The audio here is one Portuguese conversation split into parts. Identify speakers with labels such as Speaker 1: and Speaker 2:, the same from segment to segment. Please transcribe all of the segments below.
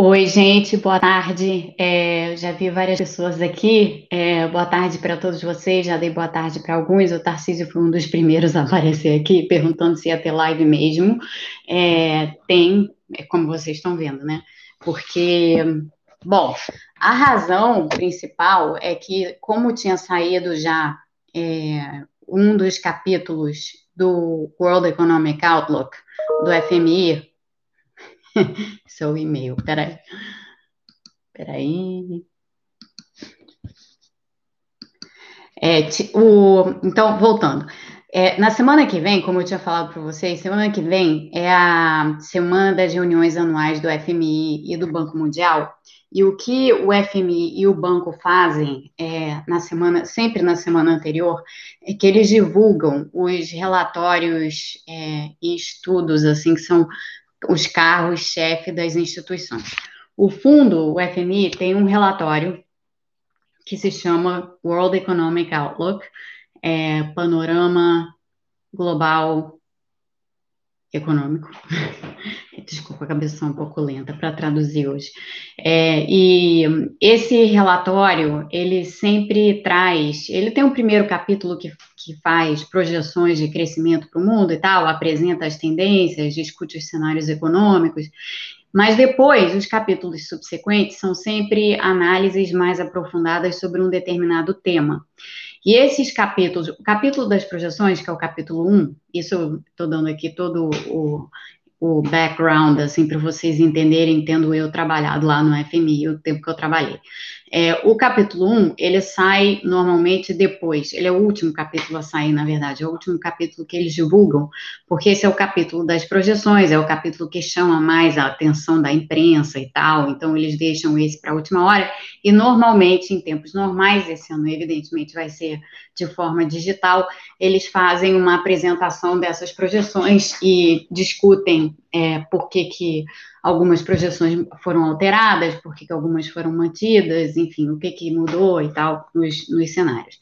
Speaker 1: Oi, gente, boa tarde. É, já vi várias pessoas aqui. É, boa tarde para todos vocês. Já dei boa tarde para alguns. O Tarcísio foi um dos primeiros a aparecer aqui, perguntando se ia ter live mesmo. É, tem, é como vocês estão vendo, né? Porque, bom, a razão principal é que, como tinha saído já é, um dos capítulos do World Economic Outlook, do FMI, seu e-mail. Peraí. Peraí. É, o, então, voltando. É, na semana que vem, como eu tinha falado para vocês, semana que vem é a semana das reuniões anuais do FMI e do Banco Mundial. E o que o FMI e o banco fazem é, na semana, sempre na semana anterior, é que eles divulgam os relatórios é, e estudos assim que são os carros-chefe das instituições. O fundo, o FMI, tem um relatório que se chama World Economic Outlook, é, Panorama Global Econômico. Desculpa, a cabeça é um pouco lenta para traduzir hoje. É, e esse relatório, ele sempre traz, ele tem um primeiro capítulo que, que faz projeções de crescimento para o mundo e tal, apresenta as tendências, discute os cenários econômicos, mas depois, os capítulos subsequentes são sempre análises mais aprofundadas sobre um determinado tema. E esses capítulos, o capítulo das projeções, que é o capítulo 1, isso eu estou dando aqui todo o o background, assim, para vocês entenderem, tendo eu trabalhado lá no FMI, o tempo que eu trabalhei. É, o capítulo 1, ele sai normalmente depois, ele é o último capítulo a sair, na verdade, é o último capítulo que eles divulgam, porque esse é o capítulo das projeções, é o capítulo que chama mais a atenção da imprensa e tal, então eles deixam esse para a última hora, e normalmente, em tempos normais, esse ano, evidentemente, vai ser de forma digital, eles fazem uma apresentação dessas projeções e discutem é, por que, que algumas projeções foram alteradas, por que, algumas foram mantidas, enfim, o que, que mudou e tal nos, nos cenários.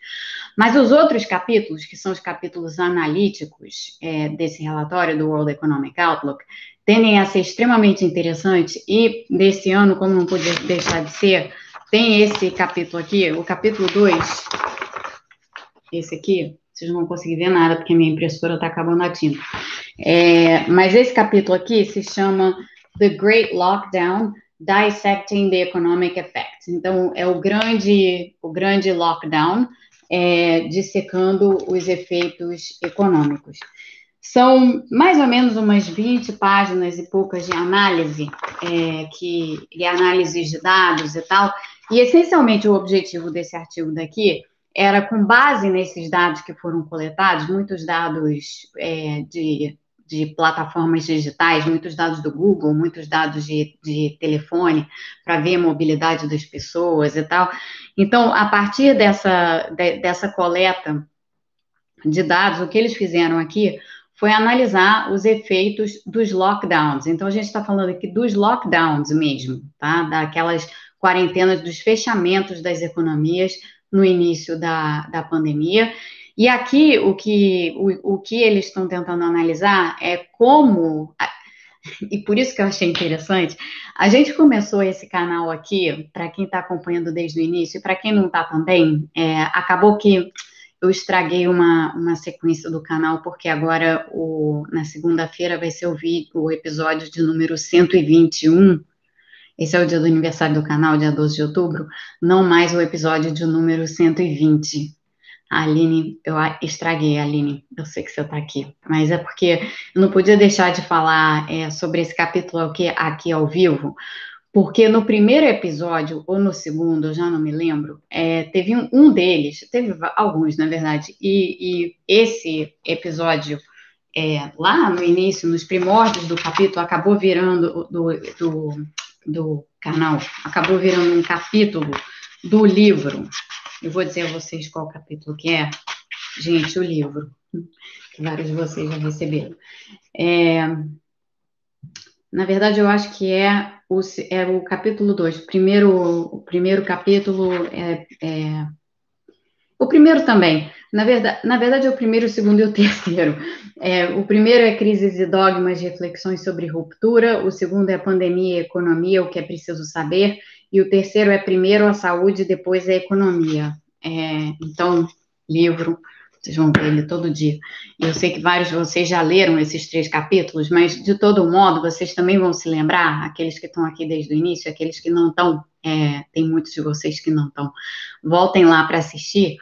Speaker 1: Mas os outros capítulos, que são os capítulos analíticos é, desse relatório do World Economic Outlook, tendem a ser extremamente interessantes e, desse ano, como não podia deixar de ser, tem esse capítulo aqui, o capítulo 2, esse aqui, vocês não vão conseguir ver nada, porque minha impressora está acabando a tinta. É, mas esse capítulo aqui se chama The Great Lockdown, Dissecting the Economic Effects. Então, é o grande, o grande lockdown, é, dissecando os efeitos econômicos. São mais ou menos umas 20 páginas e poucas de análise, é, que, e análises de dados e tal, e essencialmente o objetivo desse artigo daqui era com base nesses dados que foram coletados, muitos dados é, de, de, plataformas digitais, muitos dados do Google, muitos dados de, de telefone, para ver a mobilidade das pessoas e tal. Então, a partir dessa, de, dessa coleta de dados, o que eles fizeram aqui foi analisar os efeitos dos lockdowns. Então, a gente está falando aqui dos lockdowns mesmo, tá? Daquelas quarentenas, dos fechamentos das economias no início da, da pandemia. E aqui o que, o, o que eles estão tentando analisar é como, e por isso que eu achei interessante, a gente começou esse canal aqui, para quem está acompanhando desde o início, e para quem não está também, é, acabou que eu estraguei uma, uma sequência do canal, porque agora, o, na segunda-feira, vai ser o, vídeo, o episódio de número 121 esse é o dia do aniversário do canal, dia 12 de outubro, não mais o episódio de número 120. Aline, eu estraguei, Aline, eu sei que você está aqui, mas é porque eu não podia deixar de falar é, sobre esse capítulo aqui, aqui ao vivo, porque no primeiro episódio, ou no segundo, eu já não me lembro, é, teve um, um, deles, teve alguns, na verdade, e, e esse episódio, é, lá no início, nos primórdios do capítulo, acabou virando do, do do canal acabou virando um capítulo do livro. Eu vou dizer a vocês qual capítulo que é. Gente, o livro, que vários de vocês já receberam. É, na verdade, eu acho que é o, é o capítulo 2. Primeiro, o primeiro capítulo é, é, O primeiro também. Na verdade, na verdade, é o primeiro, o segundo e o terceiro. É, o primeiro é crises e dogmas, reflexões sobre ruptura. O segundo é pandemia e economia, o que é preciso saber. E o terceiro é primeiro a saúde, depois a economia. É, então, livro, vocês vão ver ele todo dia. Eu sei que vários de vocês já leram esses três capítulos, mas de todo modo, vocês também vão se lembrar, aqueles que estão aqui desde o início, aqueles que não estão, é, tem muitos de vocês que não estão, voltem lá para assistir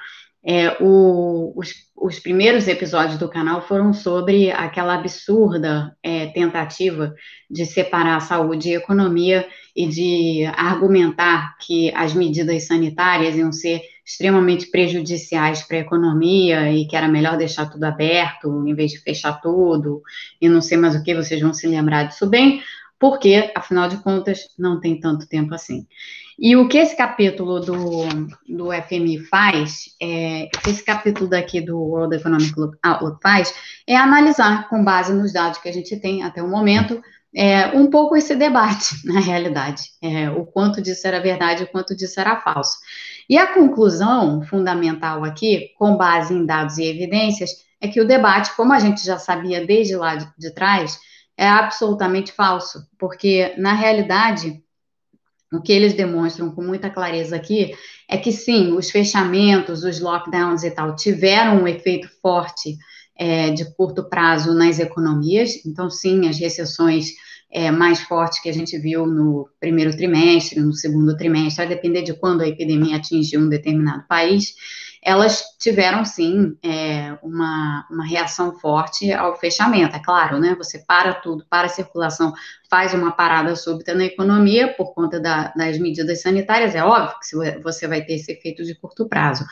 Speaker 1: é, o, os, os, primeiros episódios do canal foram sobre aquela absurda é, tentativa de separar saúde e economia e de argumentar que as medidas sanitárias iam ser extremamente prejudiciais para a economia e que era melhor deixar tudo aberto em vez de fechar tudo e não sei mais o que, vocês vão se lembrar disso bem, porque, afinal de contas, não tem tanto tempo assim. E o que esse capítulo do, do FMI faz, é, esse capítulo daqui do World Economic Outlook faz, é analisar, com base nos dados que a gente tem até o momento, é, um pouco esse debate, na realidade, é, o quanto disso era verdade e o quanto disso era falso. E a conclusão fundamental aqui, com base em dados e evidências, é que o debate, como a gente já sabia desde lá de, de trás, é absolutamente falso, porque, na realidade, o que eles demonstram com muita clareza aqui é que sim, os fechamentos, os lockdowns e tal tiveram um efeito forte é, de curto prazo nas economias. Então, sim, as recessões é, mais fortes que a gente viu no primeiro trimestre, no segundo trimestre, a depender de quando a epidemia atingiu um determinado país, elas tiveram sim é, uma, uma reação forte ao fechamento. É claro, né? Você para tudo, para a circulação, faz uma parada súbita na economia por conta da, das medidas sanitárias, é óbvio que você vai ter esse efeito de curto prazo.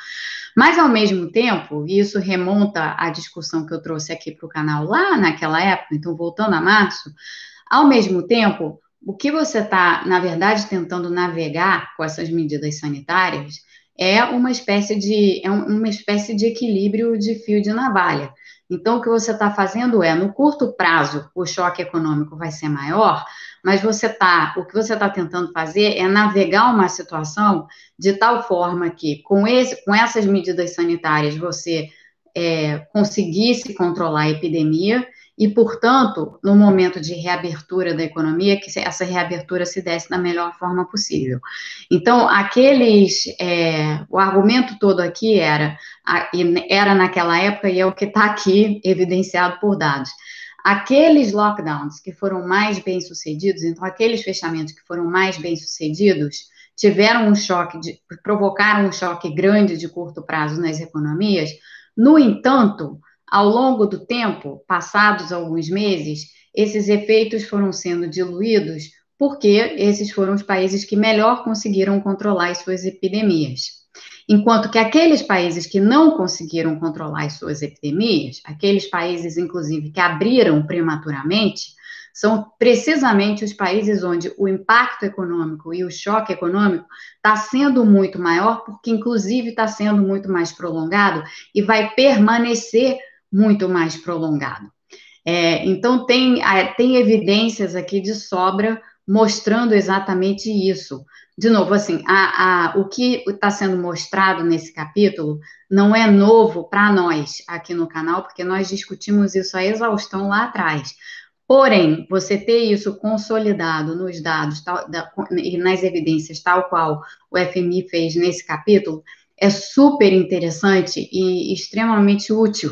Speaker 1: Mas, ao mesmo tempo, e isso remonta à discussão que eu trouxe aqui para o canal lá naquela época, então, voltando a março, ao mesmo tempo, o que você está, na verdade, tentando navegar com essas medidas sanitárias é uma espécie de é uma espécie de equilíbrio de fio de navalha. Então, o que você está fazendo é, no curto prazo, o choque econômico vai ser maior, mas você tá, o que você está tentando fazer é navegar uma situação de tal forma que, com, esse, com essas medidas sanitárias, você é, conseguisse controlar a epidemia e, portanto, no momento de reabertura da economia, que essa reabertura se desse da melhor forma possível. Então, aqueles, é, o argumento todo aqui era, era naquela época e é o que está aqui evidenciado por dados. Aqueles lockdowns que foram mais bem sucedidos, então aqueles fechamentos que foram mais bem sucedidos, tiveram um choque, de, provocaram um choque grande de curto prazo nas economias. No entanto, ao longo do tempo, passados alguns meses, esses efeitos foram sendo diluídos porque esses foram os países que melhor conseguiram controlar as suas epidemias. Enquanto que aqueles países que não conseguiram controlar as suas epidemias, aqueles países, inclusive, que abriram prematuramente, são precisamente os países onde o impacto econômico e o choque econômico está sendo muito maior, porque, inclusive, está sendo muito mais prolongado e vai permanecer muito mais prolongado. É, então, tem, tem evidências aqui de sobra mostrando exatamente isso. De novo, assim, a, a, o que está sendo mostrado nesse capítulo não é novo para nós aqui no canal, porque nós discutimos isso a exaustão lá atrás. Porém, você ter isso consolidado nos dados tal, da, e nas evidências, tal qual o FMI fez nesse capítulo, é super interessante e extremamente útil,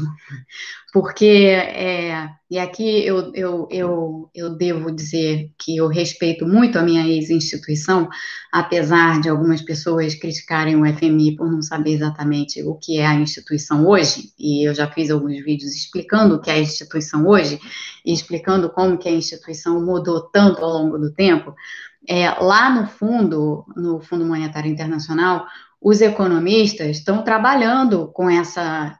Speaker 1: porque, é, e aqui eu, eu, eu, eu devo dizer que eu respeito muito a minha ex-instituição, apesar de algumas pessoas criticarem o FMI por não saber exatamente o que é a instituição hoje, e eu já fiz alguns vídeos explicando o que é a instituição hoje, e explicando como que a instituição mudou tanto ao longo do tempo, é, lá no fundo, no Fundo Monetário Internacional, os economistas estão trabalhando com essa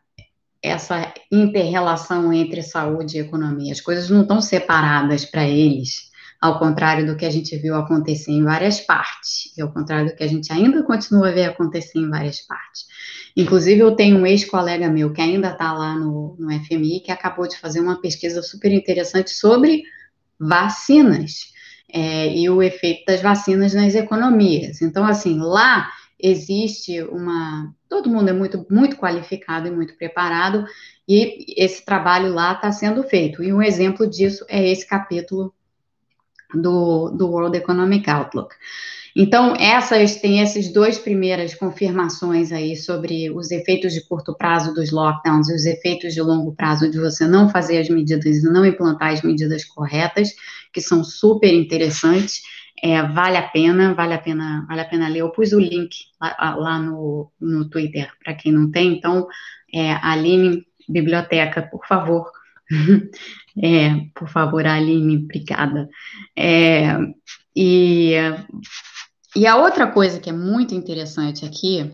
Speaker 1: essa interrelação entre saúde e economia. As coisas não estão separadas para eles, ao contrário do que a gente viu acontecer em várias partes, e ao contrário do que a gente ainda continua a ver acontecer em várias partes. Inclusive, eu tenho um ex-colega meu que ainda está lá no, no FMI, que acabou de fazer uma pesquisa super interessante sobre vacinas é, e o efeito das vacinas nas economias. Então, assim, lá existe uma. Todo mundo é muito, muito qualificado e muito preparado, e esse trabalho lá está sendo feito. E um exemplo disso é esse capítulo do, do World Economic Outlook. Então, essas têm essas duas primeiras confirmações aí sobre os efeitos de curto prazo dos lockdowns e os efeitos de longo prazo de você não fazer as medidas não implantar as medidas corretas, que são super interessantes. É, vale a pena, vale a pena, vale a pena ler. Eu pus o link lá, lá no, no Twitter para quem não tem, então, é, Aline, biblioteca, por favor. é, por favor, Aline, obrigada. É, e e a outra coisa que é muito interessante aqui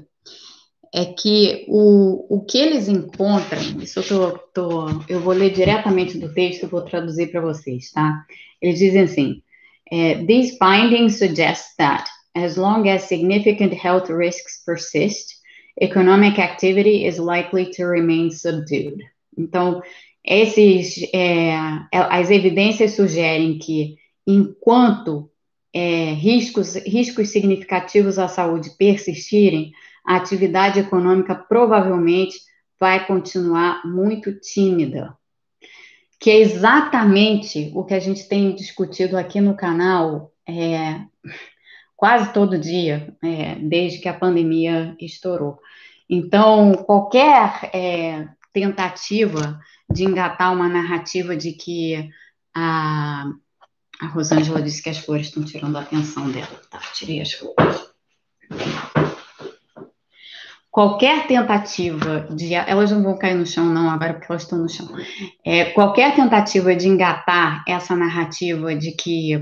Speaker 1: é que o, o que eles encontram, isso eu, tô, tô, eu vou ler diretamente do texto e vou traduzir para vocês, tá? Eles dizem assim: é, These findings suggest that, as long as significant health risks persist, economic activity is likely to remain subdued. Então, esses, é, as evidências sugerem que, enquanto é, riscos, riscos significativos à saúde persistirem, a atividade econômica provavelmente vai continuar muito tímida. Que é exatamente o que a gente tem discutido aqui no canal é, quase todo dia, é, desde que a pandemia estourou. Então, qualquer é, tentativa de engatar uma narrativa de que a a Rosângela disse que as flores estão tirando a atenção dela. Tá, tirei as flores. Qualquer tentativa de. Elas não vão cair no chão, não, agora porque elas estão no chão. É, qualquer tentativa de engatar essa narrativa de que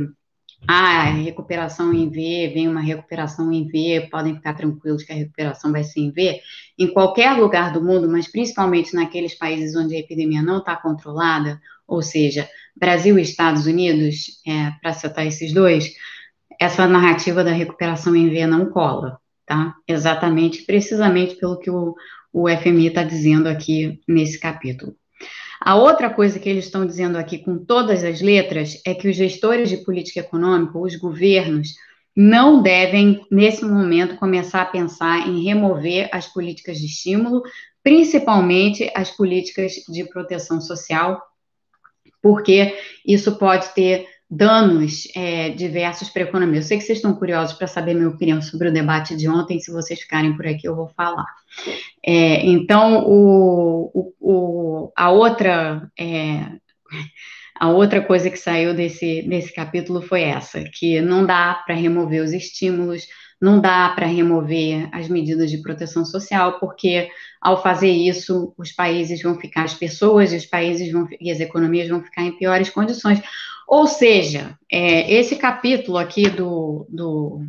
Speaker 1: ah, recuperação em V, vem uma recuperação em V, podem ficar tranquilos que a recuperação vai ser em V, em qualquer lugar do mundo, mas principalmente naqueles países onde a epidemia não está controlada, ou seja, Brasil e Estados Unidos, é, para citar esses dois, essa narrativa da recuperação em V não cola, tá? Exatamente, precisamente pelo que o, o FMI está dizendo aqui nesse capítulo. A outra coisa que eles estão dizendo aqui com todas as letras é que os gestores de política econômica, os governos, não devem, nesse momento, começar a pensar em remover as políticas de estímulo, principalmente as políticas de proteção social porque isso pode ter danos é, diversos para a economia. Eu sei que vocês estão curiosos para saber minha opinião sobre o debate de ontem, se vocês ficarem por aqui eu vou falar. É, então, o, o, o, a outra... É, a outra coisa que saiu desse, desse capítulo foi essa, que não dá para remover os estímulos, não dá para remover as medidas de proteção social, porque ao fazer isso, os países vão ficar, as pessoas e os países vão, e as economias vão ficar em piores condições. Ou seja, é, esse capítulo aqui do, do,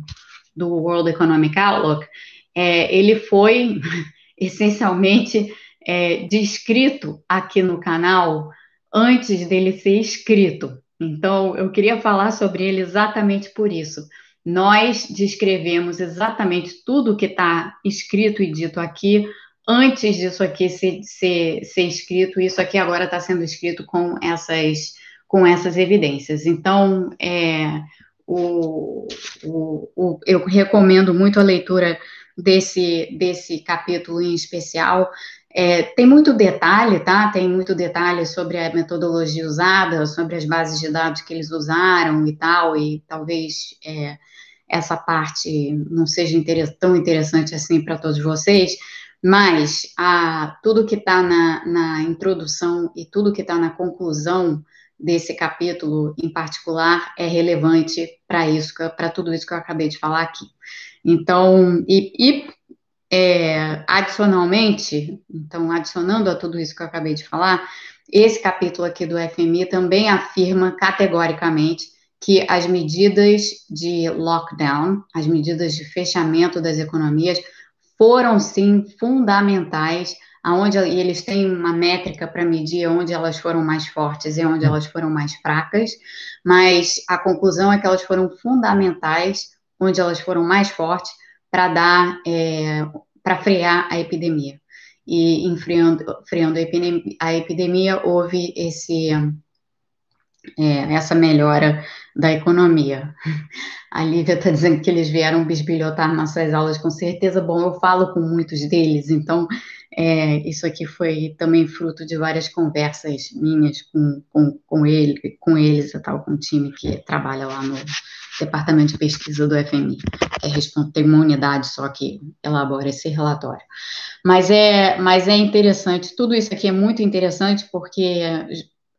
Speaker 1: do World Economic Outlook, é, ele foi essencialmente é, descrito aqui no canal antes dele ser escrito. Então, eu queria falar sobre ele exatamente por isso nós descrevemos exatamente tudo o que está escrito e dito aqui antes disso aqui ser, ser, ser escrito, isso aqui agora está sendo escrito com essas, com essas evidências. Então, é, o, o, o, eu recomendo muito a leitura desse, desse capítulo em especial. É, tem muito detalhe, tá? Tem muito detalhe sobre a metodologia usada, sobre as bases de dados que eles usaram e tal, e talvez é, essa parte não seja tão interessante assim para todos vocês, mas a, tudo que está na, na introdução e tudo que está na conclusão desse capítulo em particular é relevante para isso, para tudo isso que eu acabei de falar aqui. Então, e, e é, adicionalmente, então, adicionando a tudo isso que eu acabei de falar, esse capítulo aqui do FMI também afirma categoricamente que as medidas de lockdown, as medidas de fechamento das economias, foram sim fundamentais, aonde eles têm uma métrica para medir onde elas foram mais fortes e onde elas foram mais fracas, mas a conclusão é que elas foram fundamentais, onde elas foram mais fortes, para dar, é, para frear a epidemia. E enfriando, freando a epidemia, a epidemia houve esse é, essa melhora da economia. A Lívia está dizendo que eles vieram bisbilhotar nossas aulas, com certeza. Bom, eu falo com muitos deles, então é, isso aqui foi também fruto de várias conversas minhas com, com, com, ele, com eles, tal, com o time que trabalha lá no departamento de pesquisa do FMI, que é tem uma unidade só que elabora esse relatório. Mas é, mas é interessante, tudo isso aqui é muito interessante porque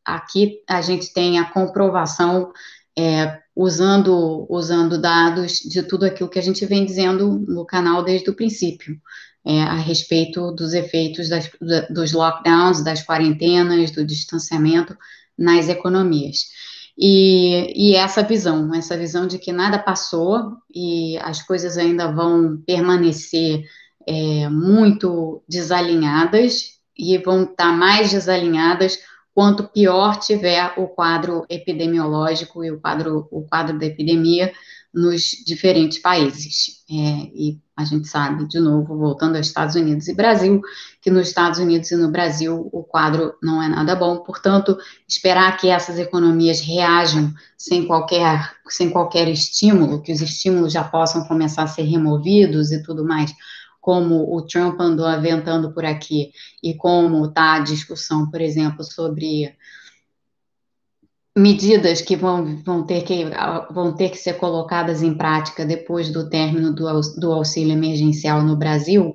Speaker 1: aqui a gente tem a comprovação é, usando, usando dados de tudo aquilo que a gente vem dizendo no canal desde o princípio, é, a respeito dos efeitos das, dos lockdowns, das quarentenas, do distanciamento nas economias. E, e, essa visão, essa visão de que nada passou e as coisas ainda vão permanecer é, muito desalinhadas e vão estar mais desalinhadas quanto pior tiver o quadro epidemiológico e o quadro, o quadro da epidemia nos diferentes países. É, e a gente sabe, de novo, voltando aos Estados Unidos e Brasil, que nos Estados Unidos e no Brasil o quadro não é nada bom. Portanto, esperar que essas economias reajam sem qualquer, sem qualquer estímulo, que os estímulos já possam começar a ser removidos e tudo mais, como o Trump andou aventando por aqui, e como está a discussão, por exemplo, sobre medidas que vão, vão, ter que vão ter que ser colocadas em prática depois do término do, do auxílio emergencial no Brasil,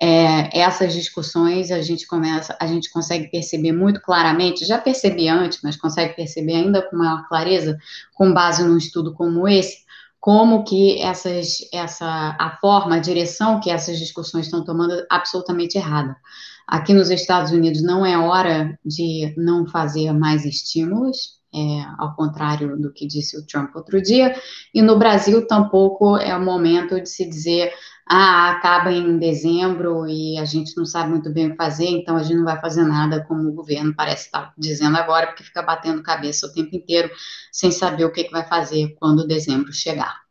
Speaker 1: é, essas discussões a gente começa, a gente consegue perceber muito claramente, já percebi antes, mas consegue perceber ainda com maior clareza, com base num estudo como esse, como que essas, essa, a forma, a direção que essas discussões estão tomando é absolutamente errada. Aqui nos Estados Unidos não é hora de não fazer mais estímulos, é, ao contrário do que disse o Trump outro dia, e no Brasil tampouco é o momento de se dizer, ah, acaba em dezembro e a gente não sabe muito bem o que fazer, então a gente não vai fazer nada como o governo parece estar dizendo agora, porque fica batendo cabeça o tempo inteiro sem saber o que, que vai fazer quando dezembro chegar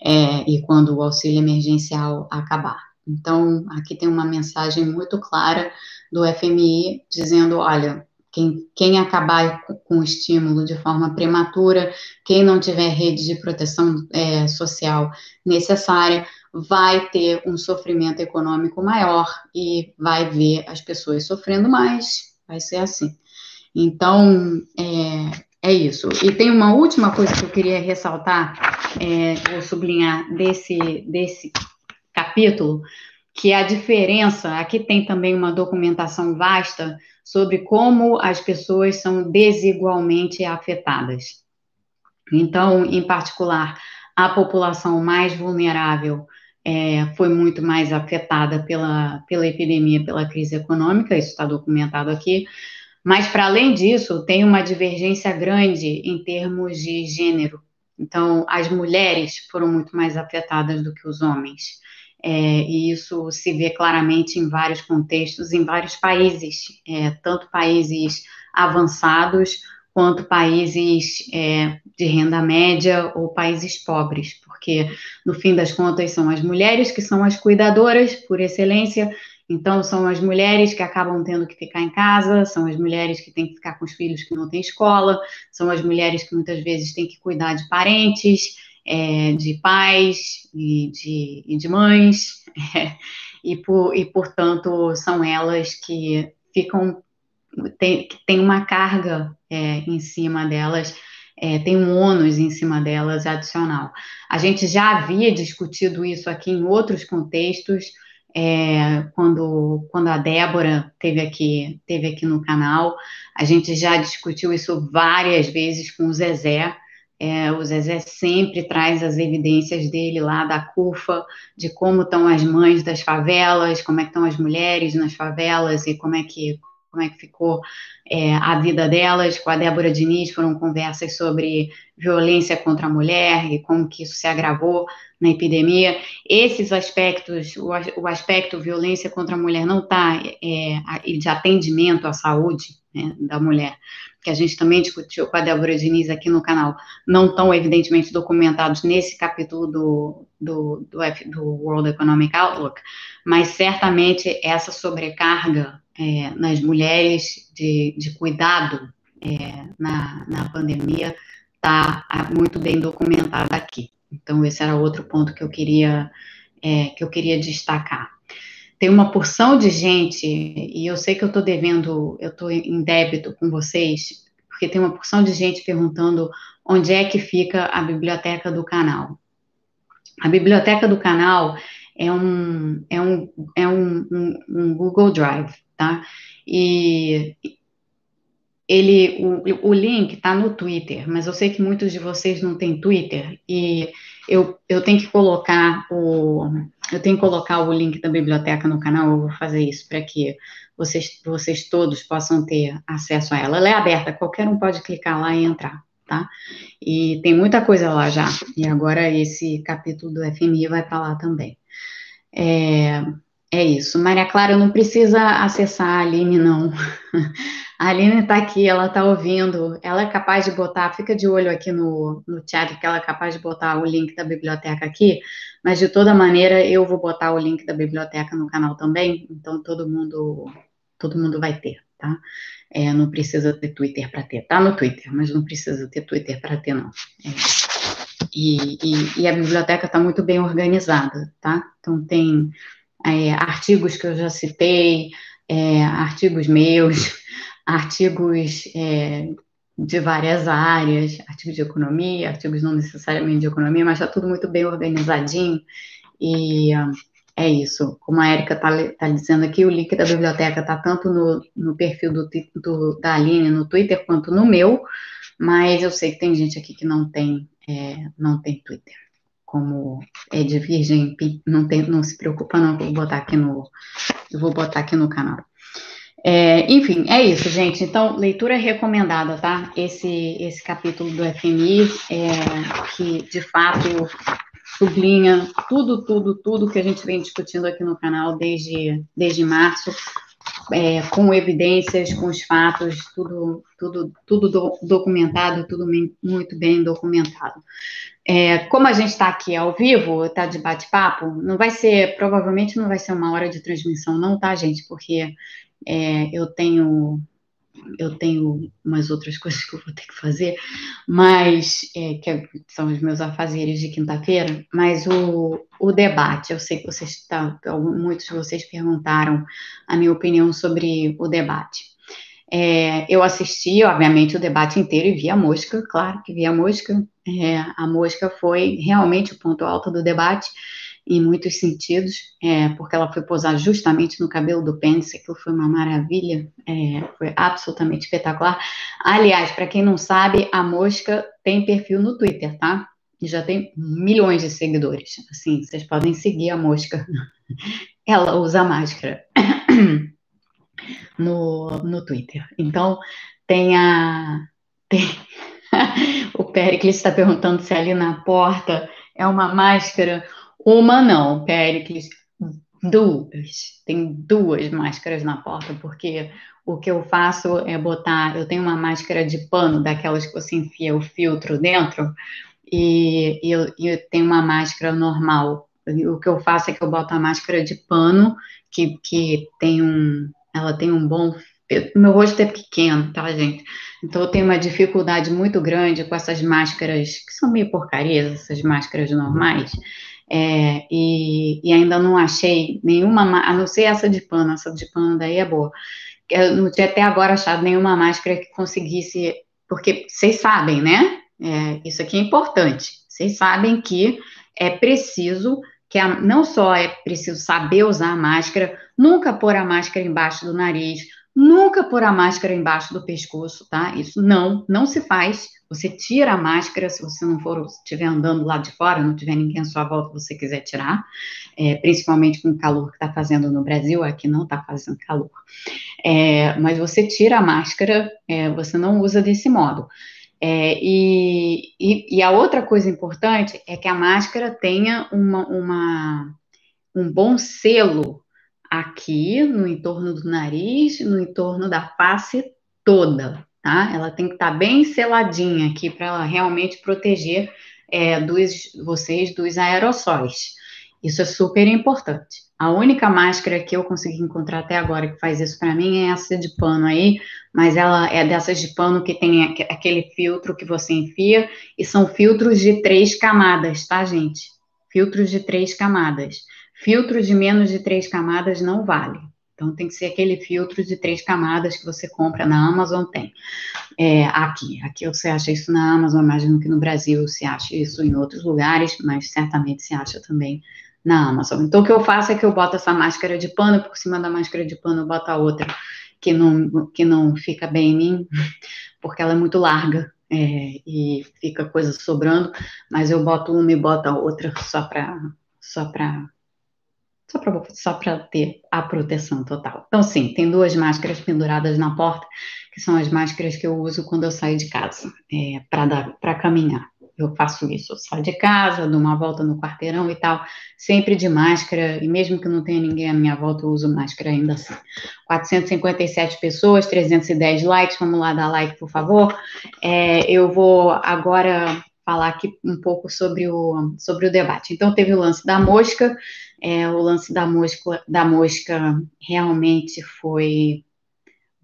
Speaker 1: é, e quando o auxílio emergencial acabar. Então, aqui tem uma mensagem muito clara do FMI dizendo: olha, quem, quem acabar com o estímulo de forma prematura, quem não tiver rede de proteção é, social necessária, vai ter um sofrimento econômico maior e vai ver as pessoas sofrendo mais, vai ser assim. Então, é, é isso. E tem uma última coisa que eu queria ressaltar, é, vou sublinhar desse, desse capítulo, que é a diferença, aqui tem também uma documentação vasta sobre como as pessoas são desigualmente afetadas. Então, em particular, a população mais vulnerável é, foi muito mais afetada pela, pela epidemia, pela crise econômica, isso está documentado aqui, mas, para além disso, tem uma divergência grande em termos de gênero. Então, as mulheres foram muito mais afetadas do que os homens. É, e isso se vê claramente em vários contextos, em vários países, é, tanto países avançados quanto países é, de renda média ou países pobres, porque no fim das contas são as mulheres que são as cuidadoras por excelência, então são as mulheres que acabam tendo que ficar em casa, são as mulheres que têm que ficar com os filhos que não têm escola, são as mulheres que muitas vezes têm que cuidar de parentes, é, de pais e de, e de mães, é, e, por, e, portanto, são elas que ficam, tem, tem uma carga é, em cima delas, é, tem um ônus em cima delas adicional. A gente já havia discutido isso aqui em outros contextos, é, quando, quando a Débora teve aqui, teve aqui no canal, a gente já discutiu isso várias vezes com o Zezé, é, o Zezé sempre traz as evidências dele lá da CUFA, de como estão as mães das favelas, como é que estão as mulheres nas favelas e como é que, como é que ficou é, a vida delas. Com a Débora Diniz foram conversas sobre violência contra a mulher e como que isso se agravou na epidemia. Esses aspectos, o, o aspecto violência contra a mulher não está é, de atendimento à saúde né, da mulher que a gente também discutiu com a Débora Diniz aqui no canal, não estão evidentemente documentados nesse capítulo do, do, do, F, do World Economic Outlook, mas certamente essa sobrecarga é, nas mulheres de, de cuidado é, na, na pandemia está muito bem documentada aqui. Então, esse era outro ponto que eu queria, é, que eu queria destacar. Tem uma porção de gente, e eu sei que eu estou devendo, eu estou em débito com vocês, porque tem uma porção de gente perguntando onde é que fica a biblioteca do canal. A biblioteca do canal é um, é um, é um, um, um Google Drive, tá? E ele, o, o link está no Twitter, mas eu sei que muitos de vocês não têm Twitter e eu, eu tenho que colocar o eu tenho que colocar o link da biblioteca no canal, eu vou fazer isso para que vocês, vocês todos possam ter acesso a ela. Ela é aberta, qualquer um pode clicar lá e entrar, tá? E tem muita coisa lá já. E agora esse capítulo do FMI vai para lá também. É, é isso. Maria Clara não precisa acessar a Aline, não. A Aline está aqui, ela está ouvindo, ela é capaz de botar, fica de olho aqui no, no chat, que ela é capaz de botar o link da biblioteca aqui, mas de toda maneira eu vou botar o link da biblioteca no canal também, então todo mundo, todo mundo vai ter, tá? É, não precisa ter Twitter para ter, tá no Twitter, mas não precisa ter Twitter para ter, não. É, e, e, e, a biblioteca está muito bem organizada, tá? Então tem é, artigos que eu já citei, é, artigos meus, artigos é, de várias áreas, artigos de economia, artigos não necessariamente de economia, mas está tudo muito bem organizadinho. E é isso. Como a Erika está tá dizendo aqui, o link da biblioteca está tanto no, no perfil do, do, da Aline no Twitter quanto no meu, mas eu sei que tem gente aqui que não tem, é, não tem Twitter. Como é de virgem, não, tem, não se preocupa, não, vou botar aqui no, vou botar aqui no canal. É, enfim, é isso, gente. Então, leitura recomendada, tá? Esse, esse capítulo do FMI, é, que de fato sublinha tudo, tudo, tudo que a gente vem discutindo aqui no canal desde, desde março, é, com evidências, com os fatos, tudo, tudo, tudo do, documentado, tudo muito bem documentado. É, como a gente está aqui ao vivo, está de bate-papo, não vai ser, provavelmente não vai ser uma hora de transmissão, não, tá, gente? Porque é, eu tenho eu tenho umas outras coisas que eu vou ter que fazer, mas é, que são os meus afazeres de quinta-feira, mas o, o debate, eu sei que vocês tá, muitos de vocês perguntaram a minha opinião sobre o debate. É, eu assisti, obviamente, o debate inteiro e vi a mosca, claro que vi a mosca. É, a mosca foi realmente o ponto alto do debate em muitos sentidos, é, porque ela foi posar justamente no cabelo do Pence, aquilo foi uma maravilha, é, foi absolutamente espetacular. Aliás, para quem não sabe, a Mosca tem perfil no Twitter, tá? E já tem milhões de seguidores. Assim, vocês podem seguir a Mosca. Ela usa máscara no, no Twitter. Então, tem a. Tem... o Pericles está perguntando se ali na porta é uma máscara uma não, Péricles, duas. Tem duas máscaras na porta, porque o que eu faço é botar. Eu tenho uma máscara de pano, daquelas que você enfia o filtro dentro, e, e eu, eu tenho uma máscara normal. O que eu faço é que eu boto a máscara de pano, que, que tem um. Ela tem um bom meu rosto é pequeno, tá, gente? Então eu tenho uma dificuldade muito grande com essas máscaras que são meio porcarias, essas máscaras normais. É, e, e, ainda não achei nenhuma, a não ser essa de pano, essa de pano daí é boa. Eu não tinha até agora achado nenhuma máscara que conseguisse, porque vocês sabem, né? É, isso aqui é importante. Vocês sabem que é preciso que a, não só é preciso saber usar a máscara, nunca pôr a máscara embaixo do nariz, nunca pôr a máscara embaixo do pescoço, tá? Isso não, não se faz. Você tira a máscara se você não for estiver andando lá de fora, não tiver ninguém à sua volta, você quiser tirar, é, principalmente com o calor que está fazendo no Brasil, aqui não está fazendo calor. É, mas você tira a máscara, é, você não usa desse modo. É, e, e, e, a outra coisa importante é que a máscara tenha uma, uma, um bom selo aqui no entorno do nariz, no entorno da face toda, tá? Ela tem que estar tá bem seladinha aqui para ela realmente proteger é, dos, vocês dos aerossóis. Isso é super importante. A única máscara que eu consegui encontrar até agora que faz isso para mim é essa de pano aí, mas ela é dessas de pano que tem aquele filtro que você enfia, e são filtros de três camadas, tá, gente? Filtros de três camadas. Filtro de menos de três camadas não vale. Então, tem que ser aquele filtro de três camadas que você compra na Amazon, tem. É, aqui, aqui você acha isso na Amazon, imagino que no Brasil se acha isso em outros lugares, mas certamente se acha também na Amazon. Então, o que eu faço é que eu boto essa máscara de pano, por cima da máscara de pano eu boto a outra que não, que não fica bem em mim, porque ela é muito larga é, e fica coisa sobrando, mas eu boto uma e boto a outra só para só para só para só ter a proteção total. Então, sim, tem duas máscaras penduradas na porta, que são as máscaras que eu uso quando eu saio de casa, é, para caminhar. Eu faço isso, saio de casa, dou uma volta no quarteirão e tal, sempre de máscara, e mesmo que não tenha ninguém à minha volta, eu uso máscara ainda assim. 457 pessoas, 310 likes, vamos lá dar like, por favor. É, eu vou agora falar aqui um pouco sobre o, sobre o debate. Então, teve o lance da mosca, é, o lance da mosca, da mosca realmente foi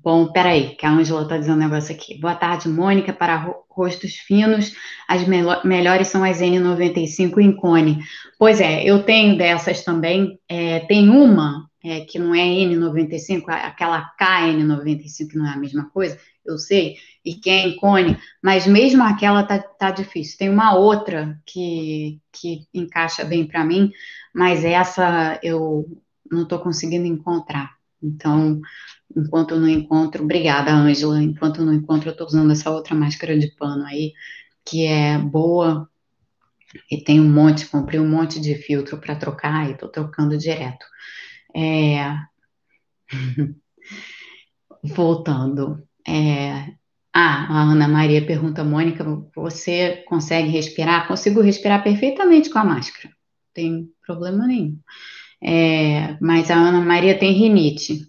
Speaker 1: Bom, peraí, que a Ângela está dizendo um negócio aqui. Boa tarde, Mônica. Para rostos finos, as melhores são as N95 em cone. Pois é, eu tenho dessas também. É, tem uma é, que não é N95, aquela KN95, que não é a mesma coisa, eu sei, e que é cone, mas mesmo aquela tá, tá difícil. Tem uma outra que, que encaixa bem para mim, mas essa eu não estou conseguindo encontrar. Então, enquanto eu não encontro, obrigada, Ângela, enquanto eu não encontro, eu estou usando essa outra máscara de pano aí, que é boa e tem um monte, comprei um monte de filtro para trocar e estou trocando direto. É... Voltando. É... Ah, a Ana Maria pergunta, Mônica, você consegue respirar? Consigo respirar perfeitamente com a máscara, não tem problema nenhum. É... Mas a Ana Maria tem rinite.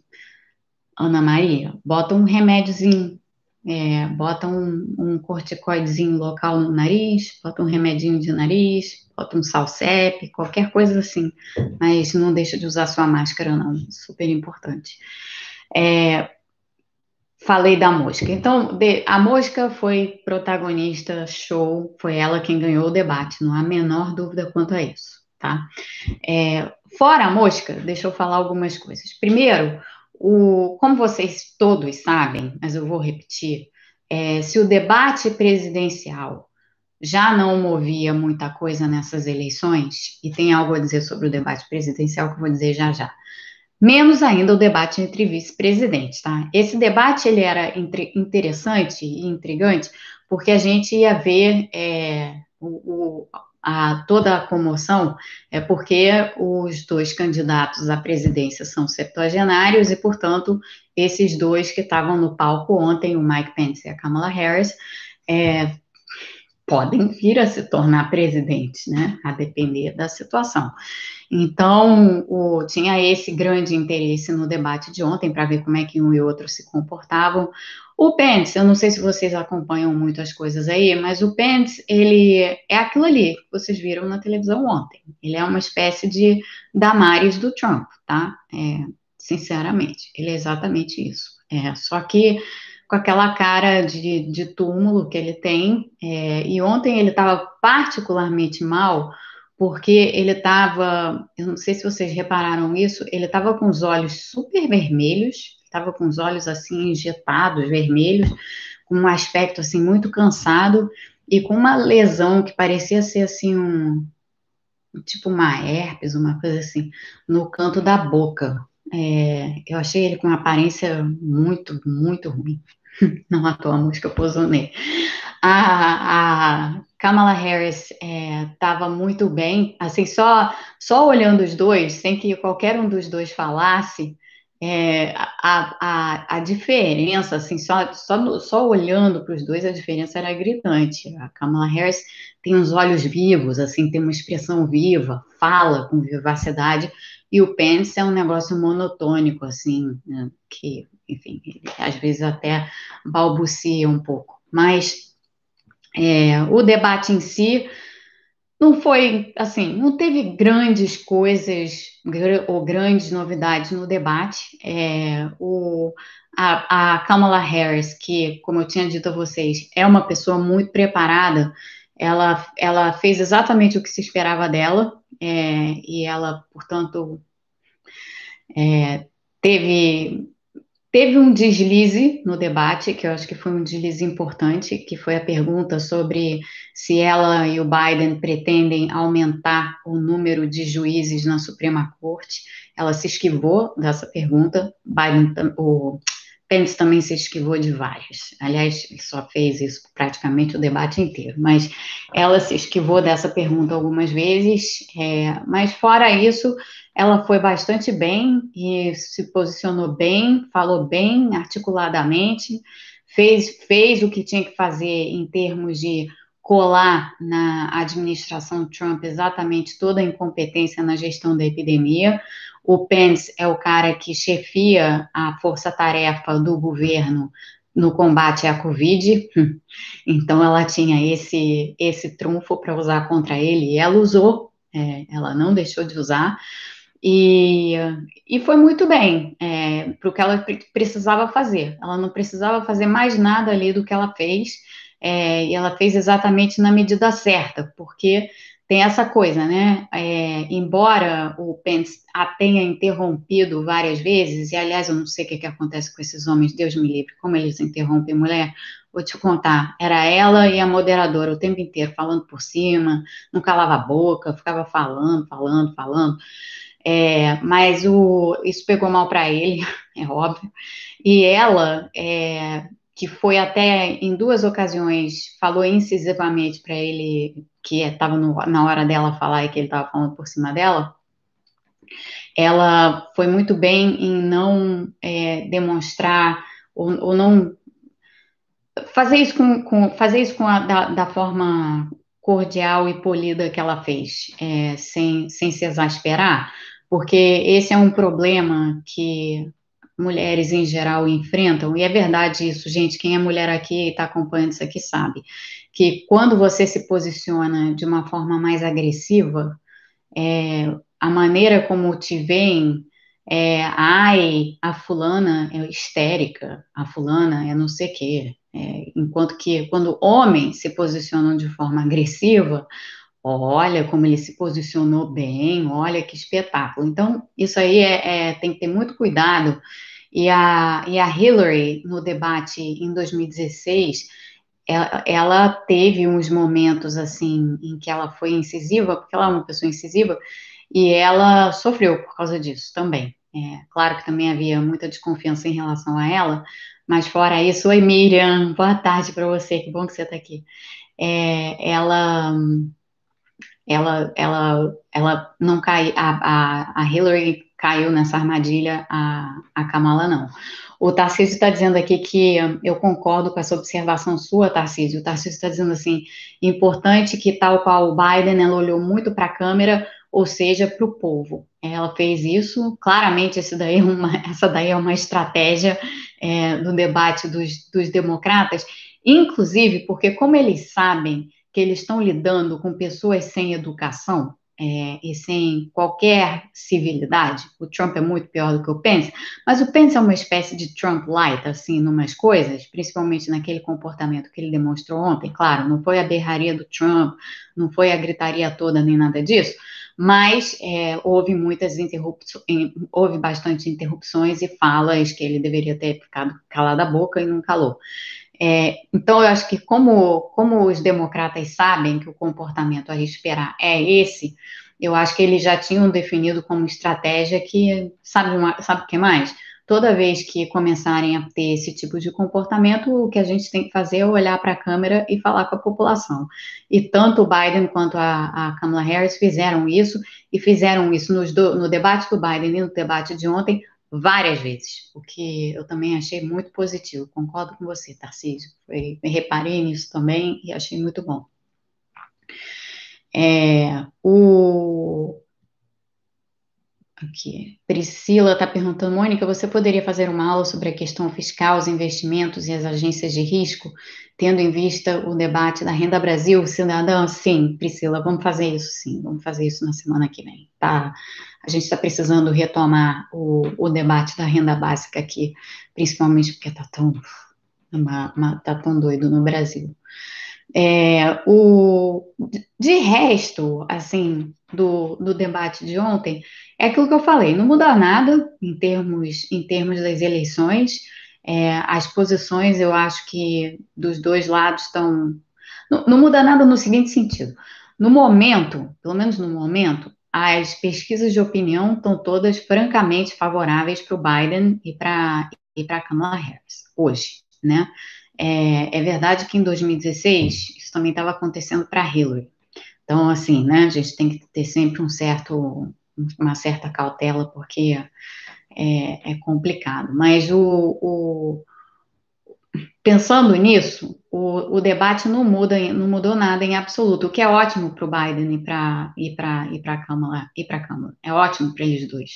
Speaker 1: Ana Maria, bota um remédiozinho, é, bota um, um corticoidezinho local no nariz, bota um remedinho de nariz, bota um salsep, qualquer coisa assim, mas não deixa de usar sua máscara não, super importante. É, falei da mosca, então de, a mosca foi protagonista, show, foi ela quem ganhou o debate, não há a menor dúvida quanto a isso, tá? É, fora a mosca, deixa eu falar algumas coisas. Primeiro, o, como vocês todos sabem, mas eu vou repetir, é, se o debate presidencial já não movia muita coisa nessas eleições, e tem algo a dizer sobre o debate presidencial que eu vou dizer já já, menos ainda o debate entre vice-presidentes, tá? Esse debate, ele era interessante e intrigante, porque a gente ia ver é, o, o, a toda a comoção é porque os dois candidatos à presidência são septuagenários e, portanto, esses dois que estavam no palco ontem, o Mike Pence e a Kamala Harris, é, podem vir a se tornar presidentes, né? A depender da situação. Então, o, tinha esse grande interesse no debate de ontem para ver como é que um e outro se comportavam. O Pence, eu não sei se vocês acompanham muito as coisas aí, mas o Pence, ele é aquilo ali que vocês viram na televisão ontem. Ele é uma espécie de Damares do Trump, tá? É, sinceramente, ele é exatamente isso. É, só que com aquela cara de, de túmulo que ele tem, é, e ontem ele estava particularmente mal, porque ele estava, eu não sei se vocês repararam isso, ele estava com os olhos super vermelhos, estava com os olhos assim injetados, vermelhos, com um aspecto assim muito cansado e com uma lesão que parecia ser assim um tipo uma herpes, uma coisa assim, no canto da boca. É, eu achei ele com aparência muito, muito ruim. Não à toa a música Pozonê. A, a Kamala Harris estava é, muito bem, assim, só, só olhando os dois, sem que qualquer um dos dois falasse, é, a, a, a diferença, assim, só, só, só olhando para os dois, a diferença era gritante. A Kamala Harris tem uns olhos vivos, assim, tem uma expressão viva, fala com vivacidade, e o Pence é um negócio monotônico, assim, né, que, enfim, ele, às vezes até balbucia um pouco. Mas é, o debate em si não foi assim, não teve grandes coisas ou grandes novidades no debate. É, o, a, a Kamala Harris, que, como eu tinha dito a vocês, é uma pessoa muito preparada, ela, ela fez exatamente o que se esperava dela, é, e ela, portanto, é, teve Teve um deslize no debate, que eu acho que foi um deslize importante, que foi a pergunta sobre se ela e o Biden pretendem aumentar o número de juízes na Suprema Corte. Ela se esquivou dessa pergunta. Biden, o Pence também se esquivou de várias. Aliás, só fez isso praticamente o debate inteiro. Mas ela se esquivou dessa pergunta algumas vezes. É, mas fora isso, ela foi bastante bem e se posicionou bem, falou bem, articuladamente, fez, fez o que tinha que fazer em termos de colar na administração Trump exatamente toda a incompetência na gestão da epidemia. O Pence é o cara que chefia a força-tarefa do governo no combate à Covid, então ela tinha esse, esse trunfo para usar contra ele e ela usou, é, ela não deixou de usar. E, e foi muito bem é, para o que ela precisava fazer. Ela não precisava fazer mais nada ali do que ela fez, é, e ela fez exatamente na medida certa, porque tem essa coisa, né? É, embora o Pence a tenha interrompido várias vezes, e aliás, eu não sei o que, que acontece com esses homens, Deus me livre, como eles interrompem mulher, vou te contar, era ela e a moderadora o tempo inteiro falando por cima, não calava a boca, ficava falando, falando, falando. É, mas o, isso pegou mal para ele, é óbvio. E ela, é, que foi até em duas ocasiões, falou incisivamente para ele que estava na hora dela falar e que ele estava falando por cima dela. Ela foi muito bem em não é, demonstrar ou, ou, não fazer isso com, com fazer isso com a, da, da, forma cordial e polida que ela fez, é, sem, sem se exasperar porque esse é um problema que mulheres em geral enfrentam, e é verdade isso, gente, quem é mulher aqui e está acompanhando isso aqui sabe, que quando você se posiciona de uma forma mais agressiva, é, a maneira como te veem é, ai, a fulana é histérica, a fulana é não sei o quê, é, enquanto que quando homens se posicionam de forma agressiva, Olha como ele se posicionou bem, olha que espetáculo. Então, isso aí é, é, tem que ter muito cuidado. E a, e a Hillary, no debate em 2016, ela, ela, teve uns momentos assim em que ela foi incisiva, porque ela é uma pessoa incisiva, e ela sofreu por causa disso também. É, claro que também havia muita desconfiança em relação a ela, mas fora isso, oi Miriam, boa tarde para você, que bom que você está aqui. É, ela ela, ela, ela não cai, a, a, a Hillary caiu nessa armadilha, a, a Kamala não. O Tarcísio está dizendo aqui que eu concordo com essa observação sua, Tarcísio. O Tarcísio está dizendo assim: importante que, tal qual o Biden, ela olhou muito para a câmera, ou seja, para o povo. Ela fez isso, claramente, daí é uma, essa daí é uma estratégia é, do debate dos, dos democratas, inclusive porque, como eles sabem que eles estão lidando com pessoas sem educação é, e sem qualquer civilidade. O Trump é muito pior do que o Pence, mas o Pence é uma espécie de Trump light, assim, numas coisas, principalmente naquele comportamento que ele demonstrou ontem. Claro, não foi a berraria do Trump, não foi a gritaria toda nem nada disso, mas é, houve muitas interrupções, houve bastante interrupções e falas que ele deveria ter ficado calado a boca e não calou. É, então, eu acho que como, como os democratas sabem que o comportamento a esperar é esse, eu acho que eles já tinham definido como estratégia que, sabe, uma, sabe o que mais? Toda vez que começarem a ter esse tipo de comportamento, o que a gente tem que fazer é olhar para a câmera e falar com a população. E tanto o Biden quanto a, a Kamala Harris fizeram isso, e fizeram isso do, no debate do Biden e no debate de ontem, várias vezes, o que eu também achei muito positivo. Concordo com você, Tarcísio. Foi, reparei nisso também e achei muito bom. É, o, Aqui. Priscila está perguntando, Mônica, você poderia fazer uma aula sobre a questão fiscal, os investimentos e as agências de risco, tendo em vista o debate da Renda Brasil Cidadã? Sim, Priscila, vamos fazer isso sim, vamos fazer isso na semana que vem, tá? A gente está precisando retomar o, o, debate da renda básica aqui, principalmente porque está tão, uma, uma, tá tão doido no Brasil. É, o, de resto, assim, do, do debate de ontem, é aquilo que eu falei, não muda nada em termos, em termos das eleições. É, as posições, eu acho que dos dois lados estão. Não, não muda nada no seguinte sentido. No momento, pelo menos no momento, as pesquisas de opinião estão todas francamente favoráveis para o Biden e para e para Kamala Harris hoje, né? É, é, verdade que em 2016 isso também estava acontecendo para Hillary. Então, assim, né? A gente tem que ter sempre um certo uma certa cautela, porque é, é complicado. Mas o, o, pensando nisso, o, o, debate não muda, não mudou nada em absoluto, o que é ótimo para o Biden e para e para para a Câmara Câmara. É ótimo para eles dois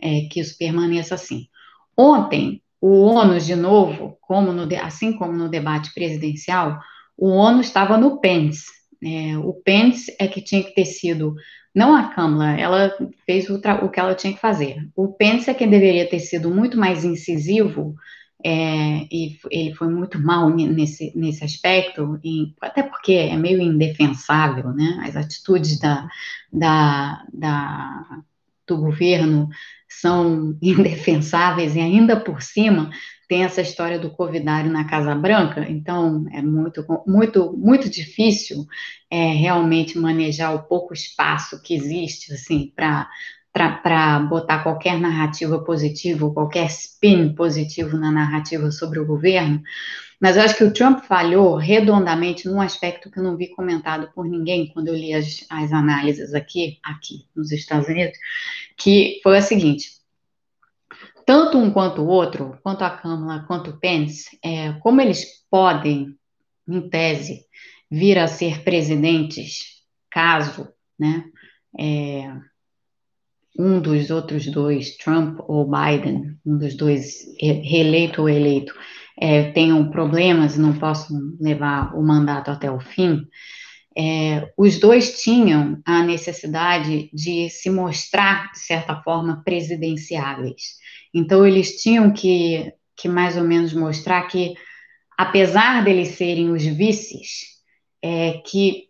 Speaker 1: é, que isso permaneça assim. Ontem, o ônus, de novo, como no, assim como no debate presidencial, o ônus estava no Pence. É, o Pence é que tinha que ter sido não a Câmara, ela fez o, o, que ela tinha que fazer. O Pence é quem deveria ter sido muito mais incisivo, é, e ele foi muito mal nesse, nesse aspecto, e, até porque é meio indefensável, né? As atitudes da, da, da, do governo são indefensáveis e ainda por cima tem essa história do covidário na Casa Branca, então é muito, muito, muito difícil é, realmente manejar o pouco espaço que existe, assim, para para botar qualquer narrativa positiva, qualquer spin positivo na narrativa sobre o governo, mas eu acho que o Trump falhou redondamente num aspecto que eu não vi comentado por ninguém quando eu li as, as análises aqui, aqui nos Estados Unidos, que foi o seguinte, tanto um quanto o outro, quanto a Câmara, quanto o Pence, é, como eles podem, em tese, vir a ser presidentes, caso, né, é, um dos outros dois, Trump ou Biden, um dos dois reeleito ou eleito, é, tenham problemas e não possam levar o mandato até o fim, é, os dois tinham a necessidade de se mostrar, de certa forma, presidenciáveis. Então, eles tinham que, que mais ou menos mostrar que, apesar deles serem os vices, é, que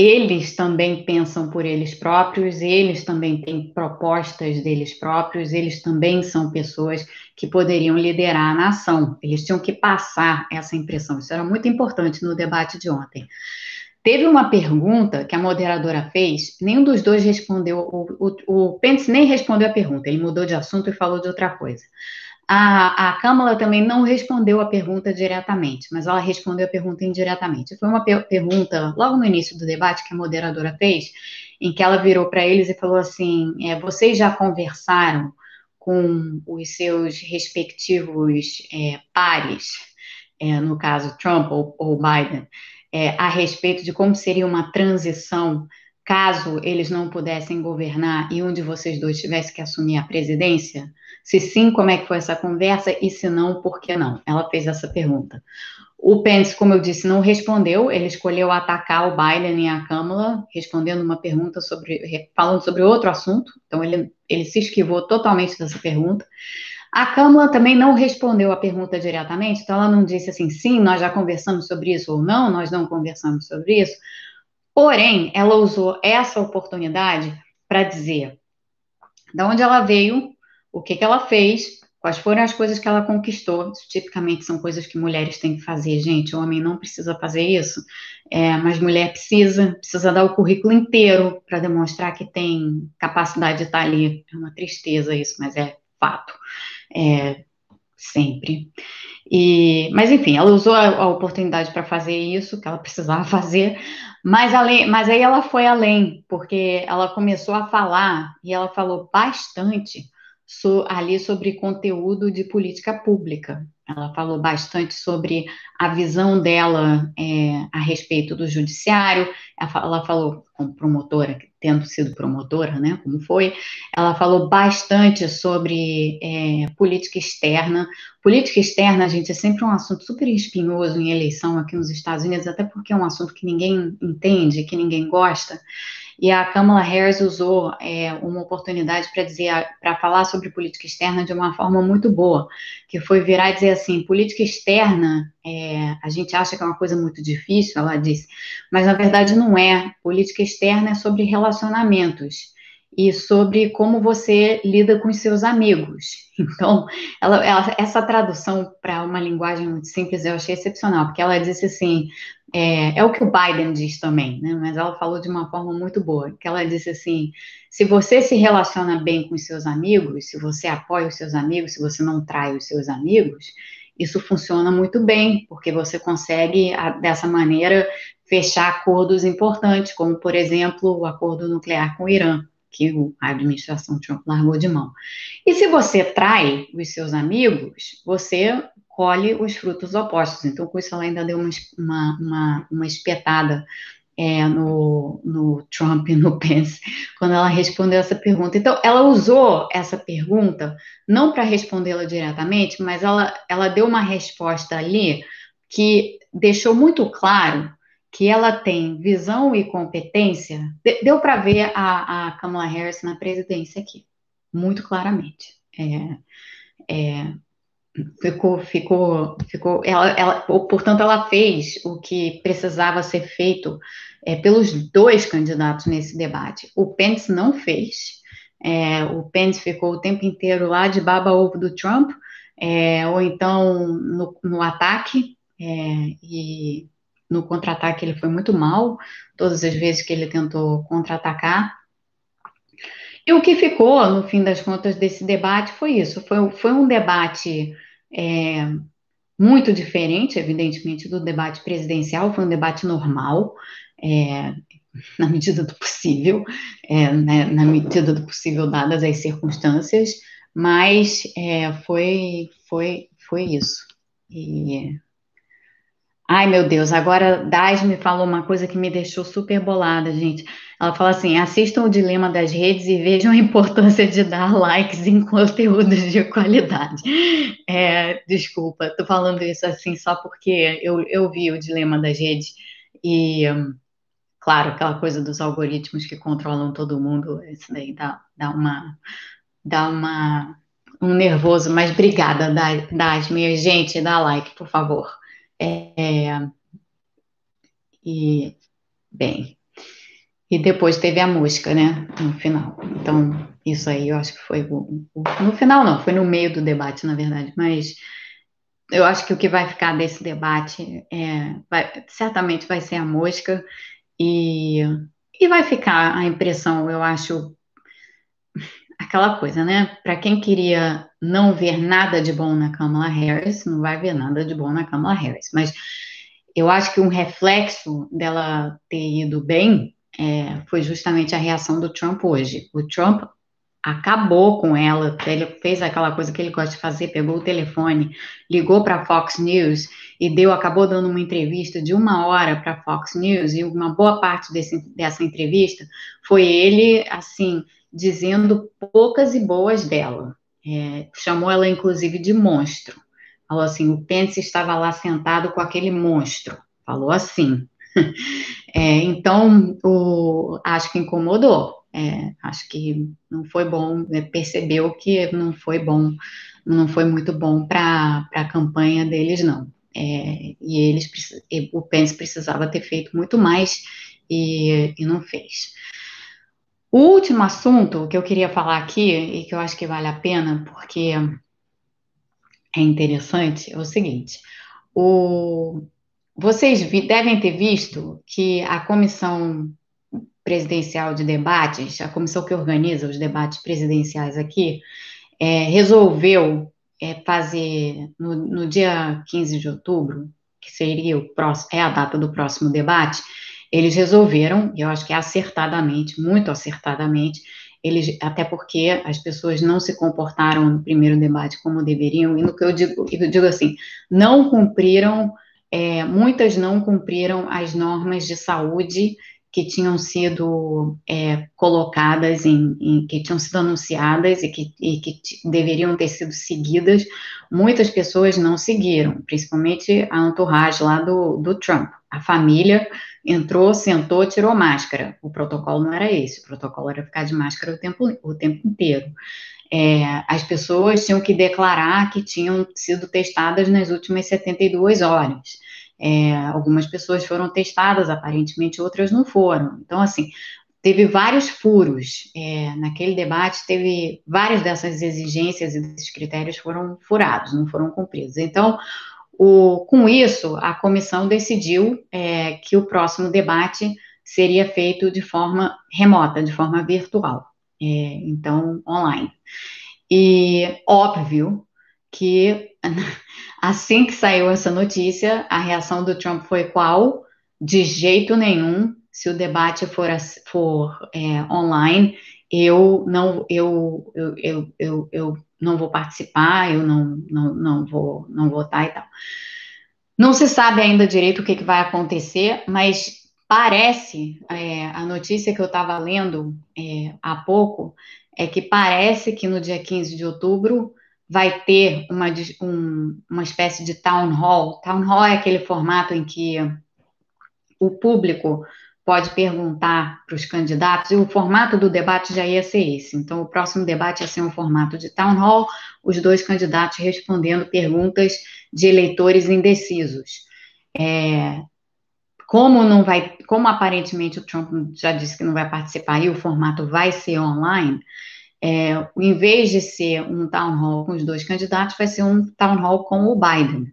Speaker 1: eles também pensam por eles próprios, eles também têm propostas deles próprios, eles também são pessoas que poderiam liderar a nação. Eles tinham que passar essa impressão. Isso era muito importante no debate de ontem. Teve uma pergunta que a moderadora fez, nenhum dos dois respondeu, o, o, o Pence nem respondeu a pergunta, ele mudou de assunto e falou de outra coisa. A, a Câmara também não respondeu a pergunta diretamente, mas ela respondeu a pergunta indiretamente. Foi uma per pergunta logo no início do debate que a moderadora fez, em que ela virou para eles e falou assim: é, vocês já conversaram com os seus respectivos é, pares, é, no caso Trump ou, ou Biden, é, a respeito de como seria uma transição caso eles não pudessem governar e um de vocês dois tivesse que assumir a presidência? Se sim, como é que foi essa conversa? E se não, por que não? Ela fez essa pergunta. O Pence, como eu disse, não respondeu, ele escolheu atacar o Biden e a Câmara, respondendo uma pergunta sobre, falando sobre outro assunto, então ele, ele se esquivou totalmente dessa pergunta. A Câmara também não respondeu a pergunta diretamente, então ela não disse assim, sim, nós já conversamos sobre isso, ou não, nós não conversamos sobre isso. Porém, ela usou essa oportunidade para dizer de onde ela veio, o que, que ela fez, quais foram as coisas que ela conquistou. Isso, tipicamente são coisas que mulheres têm que fazer, gente. O homem não precisa fazer isso, é, mas mulher precisa, precisa dar o currículo inteiro para demonstrar que tem capacidade de estar ali. É uma tristeza isso, mas é fato é, sempre. E, mas enfim, ela usou a, a oportunidade para fazer isso que ela precisava fazer, mas, além, mas aí ela foi além, porque ela começou a falar e ela falou bastante so, ali sobre conteúdo de política pública. Ela falou bastante sobre a visão dela é, a respeito do judiciário. Ela falou, como promotora, tendo sido promotora, né, como foi, ela falou bastante sobre é, política externa. Política externa, gente, é sempre um assunto super espinhoso em eleição aqui nos Estados Unidos, até porque é um assunto que ninguém entende, que ninguém gosta. E a Kamala Harris usou é, uma oportunidade para dizer, para falar sobre política externa de uma forma muito boa, que foi virar e dizer assim, política externa, é, a gente acha que é uma coisa muito difícil, ela disse, mas na verdade não é. Política externa é sobre relacionamentos e sobre como você lida com os seus amigos. Então, ela, ela, essa tradução para uma linguagem muito simples eu achei excepcional, porque ela disse assim, é, é, o que o Biden diz também, né? Mas ela falou de uma forma muito boa, que ela disse assim, se você se relaciona bem com os seus amigos, se você apoia os seus amigos, se você não trai os seus amigos, isso funciona muito bem, porque você consegue, dessa maneira, fechar acordos importantes, como, por exemplo, o acordo nuclear com o Irã que a administração Trump largou de mão. E se você trai os seus amigos, você colhe os frutos opostos. Então, isso, ela ainda deu uma, uma, uma, uma espetada é, no, no Trump e no Pence, quando ela respondeu essa pergunta. Então, ela usou essa pergunta, não para respondê-la diretamente, mas ela, ela deu uma resposta ali que deixou muito claro que ela tem visão e competência, deu para ver a, a, Kamala Harris na presidência aqui, muito claramente. É, é, ficou, ficou, ficou, ela, ela, portanto, ela fez o que precisava ser feito é, pelos dois candidatos nesse debate. O Pence não fez, é, o Pence ficou o tempo inteiro lá de baba ovo do Trump, é, ou então no, no ataque, é, e no contra-ataque ele foi muito mal, todas as vezes que ele tentou contra-atacar. E o que ficou, no fim das contas, desse debate foi isso: foi, foi um debate é, muito diferente, evidentemente, do debate presidencial, foi um debate normal, é, na medida do possível, é, né, na medida do possível, dadas as circunstâncias, mas é, foi, foi, foi isso. E Ai, meu Deus, agora Daz me falou uma coisa que me deixou super bolada, gente. Ela fala assim: assistam o dilema das redes e vejam a importância de dar likes em conteúdos de qualidade. É, desculpa, tô falando isso assim só porque eu, eu vi o dilema das redes e, claro, aquela coisa dos algoritmos que controlam todo mundo, isso daí dá, dá uma. dá uma um nervoso, mas obrigada, Das, minha gente, dá like, por favor. É, e, bem, e depois teve a música, né, no final. Então, isso aí eu acho que foi o, o, no final não, foi no meio do debate, na verdade, mas eu acho que o que vai ficar desse debate é, vai, certamente vai ser a música e, e vai ficar a impressão, eu acho, aquela coisa, né? Para quem queria não ver nada de bom na Kamala Harris, não vai ver nada de bom na Kamala Harris. Mas eu acho que um reflexo dela ter ido bem é, foi justamente a reação do Trump hoje. O Trump acabou com ela, ele fez aquela coisa que ele gosta de fazer, pegou o telefone, ligou para a Fox News e deu, acabou dando uma entrevista de uma hora para a Fox News e uma boa parte desse, dessa entrevista foi ele, assim, dizendo poucas e boas dela. É, chamou ela, inclusive, de monstro. Falou assim: o Pence estava lá sentado com aquele monstro. Falou assim. É, então, o, acho que incomodou. É, acho que não foi bom, né, percebeu que não foi bom, não foi muito bom para a campanha deles, não. É, e eles, o Pence precisava ter feito muito mais e, e não fez. O último assunto que eu queria falar aqui, e que eu acho que vale a pena, porque é interessante, é o seguinte: o, vocês vi, devem ter visto que a comissão presidencial de debates, a comissão que organiza os debates presidenciais aqui, é, resolveu é, fazer no, no, dia 15 de outubro, que seria o próximo, é a data do próximo debate, eles resolveram, eu acho que acertadamente, muito acertadamente, eles, até porque as pessoas não se comportaram no primeiro debate como deveriam, e no que eu digo, eu digo assim, não cumpriram, é, muitas não cumpriram as normas de saúde que tinham sido é, colocadas em, em, que tinham sido anunciadas e que, e que deveriam ter sido seguidas, muitas pessoas não seguiram, principalmente a entourage lá do, do Trump. A família entrou, sentou, tirou máscara. O protocolo não era esse, o protocolo era ficar de máscara o tempo, o tempo inteiro. É, as pessoas tinham que declarar que tinham sido testadas nas últimas 72 horas. É, algumas pessoas foram testadas, aparentemente outras não foram. Então, assim, teve vários furos é, naquele debate, teve várias dessas exigências e desses critérios foram furados, não foram cumpridos. Então, o, com isso, a comissão decidiu é, que o próximo debate seria feito de forma remota, de forma virtual, é, então online. E óbvio que Assim que saiu essa notícia, a reação do Trump foi qual? De jeito nenhum, se o debate for, for é, online, eu não, eu, eu, eu, eu, eu não vou participar, eu não, não, não vou não votar e tal. Não se sabe ainda direito o que, que vai acontecer, mas parece, é, a notícia que eu estava lendo é, há pouco, é que parece que no dia 15 de outubro vai ter uma, um, uma espécie de town hall. Town hall é aquele formato em que o público pode perguntar para os candidatos, e o formato do debate já ia ser esse. Então, o próximo debate ia ser um formato de town hall, os dois candidatos respondendo perguntas de eleitores indecisos. É, como não vai, como aparentemente o Trump já disse que não vai participar e o formato vai ser online, é, em vez de ser um town hall com os dois candidatos, vai ser um town hall com o Biden,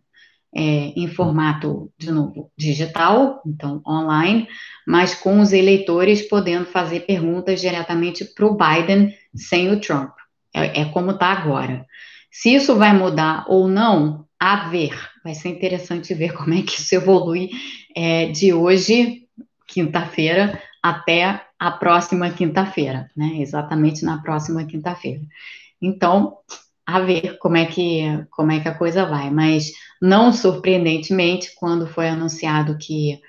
Speaker 1: é, em formato, de novo, digital, então online, mas com os eleitores podendo fazer perguntas diretamente para o Biden sem o Trump. É, é como está agora. Se isso vai mudar ou não, a ver. Vai ser interessante ver como é que isso evolui é, de hoje, quinta-feira, até a próxima quinta-feira, né? Exatamente na próxima quinta-feira. Então, a ver como é que como é que a coisa vai, mas não surpreendentemente, quando foi anunciado que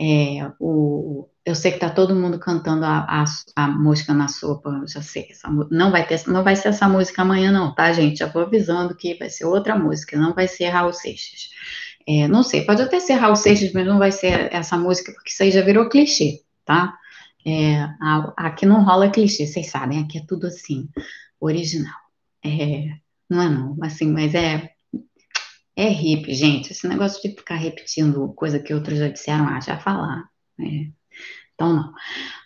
Speaker 1: é, o, eu sei que tá todo mundo cantando a, a, a música na sopa, já sei, essa, não vai ter, não vai ser essa música amanhã não, tá, gente? Já vou avisando que vai ser outra música, não vai ser Raul Seixas. É, não sei, pode até ser Raul Seixas, mas não vai ser essa música, porque isso aí já virou clichê, tá? É, aqui não rola clichê, vocês sabem, aqui é tudo assim, original. É, não é não, assim, mas é é hip, gente. Esse negócio de ficar repetindo coisa que outros já disseram, ah, já falar. É, então não.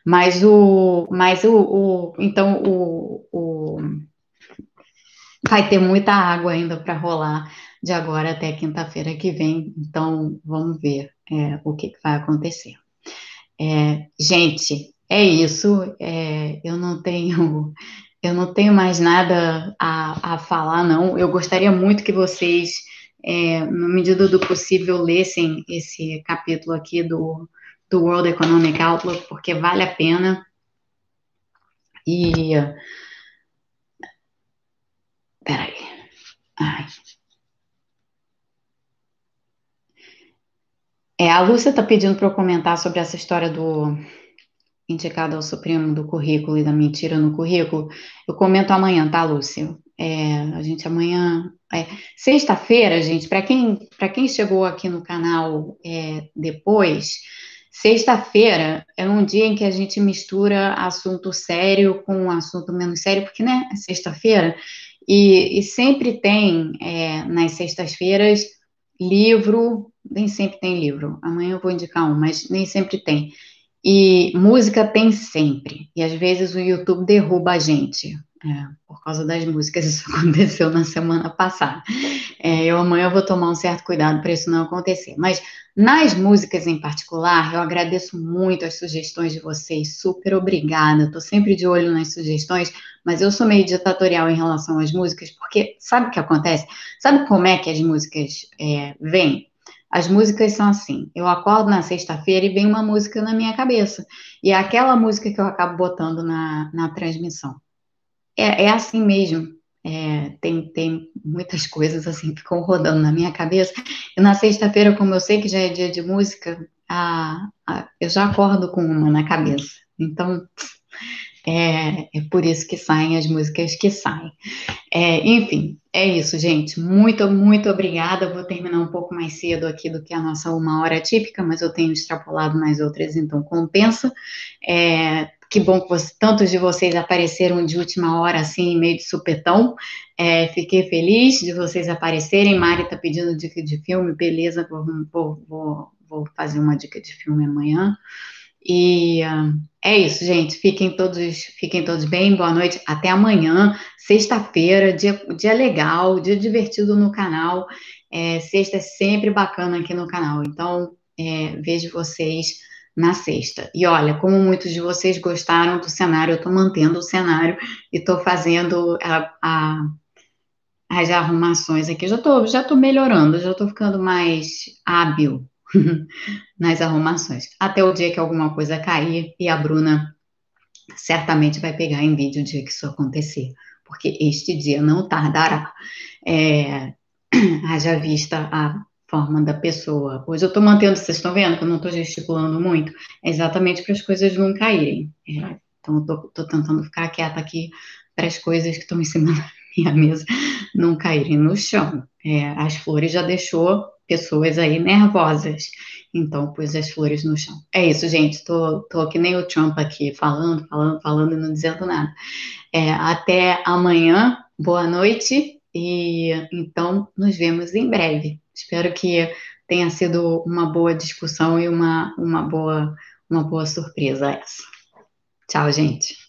Speaker 1: Mas o, mas o, o então o, o vai ter muita água ainda para rolar de agora até quinta-feira que vem. Então vamos ver é, o que, que vai acontecer. É, gente, é isso. É, eu não tenho, eu não tenho mais nada a, a falar, não. Eu gostaria muito que vocês, é, na medida do possível, lessem esse capítulo aqui do, do World Economic Outlook, porque vale a pena. E. Peraí. Ai. É, a Lúcia está pedindo para eu comentar sobre essa história do indicado ao Supremo do currículo e da mentira no currículo. Eu comento amanhã, tá, Lúcia? É, a gente amanhã. É, Sexta-feira, gente, para quem, quem chegou aqui no canal é, depois, sexta-feira é um dia em que a gente mistura assunto sério com assunto menos sério, porque, né, é sexta-feira, e, e, sempre tem é, nas sextas-feiras livro nem sempre tem livro. Amanhã eu vou indicar um, mas nem sempre tem. E música tem sempre. E às vezes o YouTube derruba a gente. É, por causa das músicas, isso aconteceu na semana passada. É, eu amanhã vou tomar um certo cuidado para isso não acontecer. Mas nas músicas em particular, eu agradeço muito as sugestões de vocês. Super obrigada. Estou sempre de olho nas sugestões, mas eu sou meio ditatorial em relação às músicas, porque sabe o que acontece? Sabe como é que as músicas é, vêm? As músicas são assim. Eu acordo na sexta-feira e vem uma música na minha cabeça. E é aquela música que eu acabo botando na, na transmissão. É, é assim mesmo. É, tem, tem muitas coisas assim que ficam rodando na minha cabeça. E na sexta-feira, como eu sei que já é dia de música, a, a, eu já acordo com uma na cabeça. Então, é, é por isso que saem as músicas que saem. É, enfim, é isso, gente. Muito, muito obrigada. Vou terminar um pouco mais cedo aqui do que a nossa uma hora típica, mas eu tenho extrapolado nas outras, então compensa. É, que bom que você, tantos de vocês apareceram de última hora, assim, meio de supetão. É, fiquei feliz de vocês aparecerem. Mari está pedindo dica de filme, beleza, vou, vou, vou, vou fazer uma dica de filme amanhã. E é isso, gente. Fiquem todos, fiquem todos bem. Boa noite. Até amanhã, sexta-feira, dia, dia legal, dia divertido no canal. É, sexta é sempre bacana aqui no canal. Então, é, vejo vocês na sexta. E olha, como muitos de vocês gostaram do cenário, eu estou mantendo o cenário e estou fazendo a, a, as arrumações aqui. Já estou já tô melhorando, já estou ficando mais hábil nas arrumações. Até o dia que alguma coisa cair e a Bruna certamente vai pegar em vídeo o dia que isso acontecer, porque este dia não tardará. É, haja vista a forma da pessoa. Hoje eu estou mantendo, vocês estão vendo que eu não estou gesticulando muito, é exatamente para as coisas não caírem. É, então eu estou tentando ficar quieta aqui para as coisas que estão em cima da minha mesa não caírem no chão. É, as flores já deixou pessoas aí nervosas. Então, pus as flores no chão. É isso, gente. Tô, tô que nem o Trump aqui, falando, falando, falando e não dizendo nada. É, até amanhã. Boa noite. E então, nos vemos em breve. Espero que tenha sido uma boa discussão e uma, uma, boa, uma boa surpresa essa. Tchau, gente.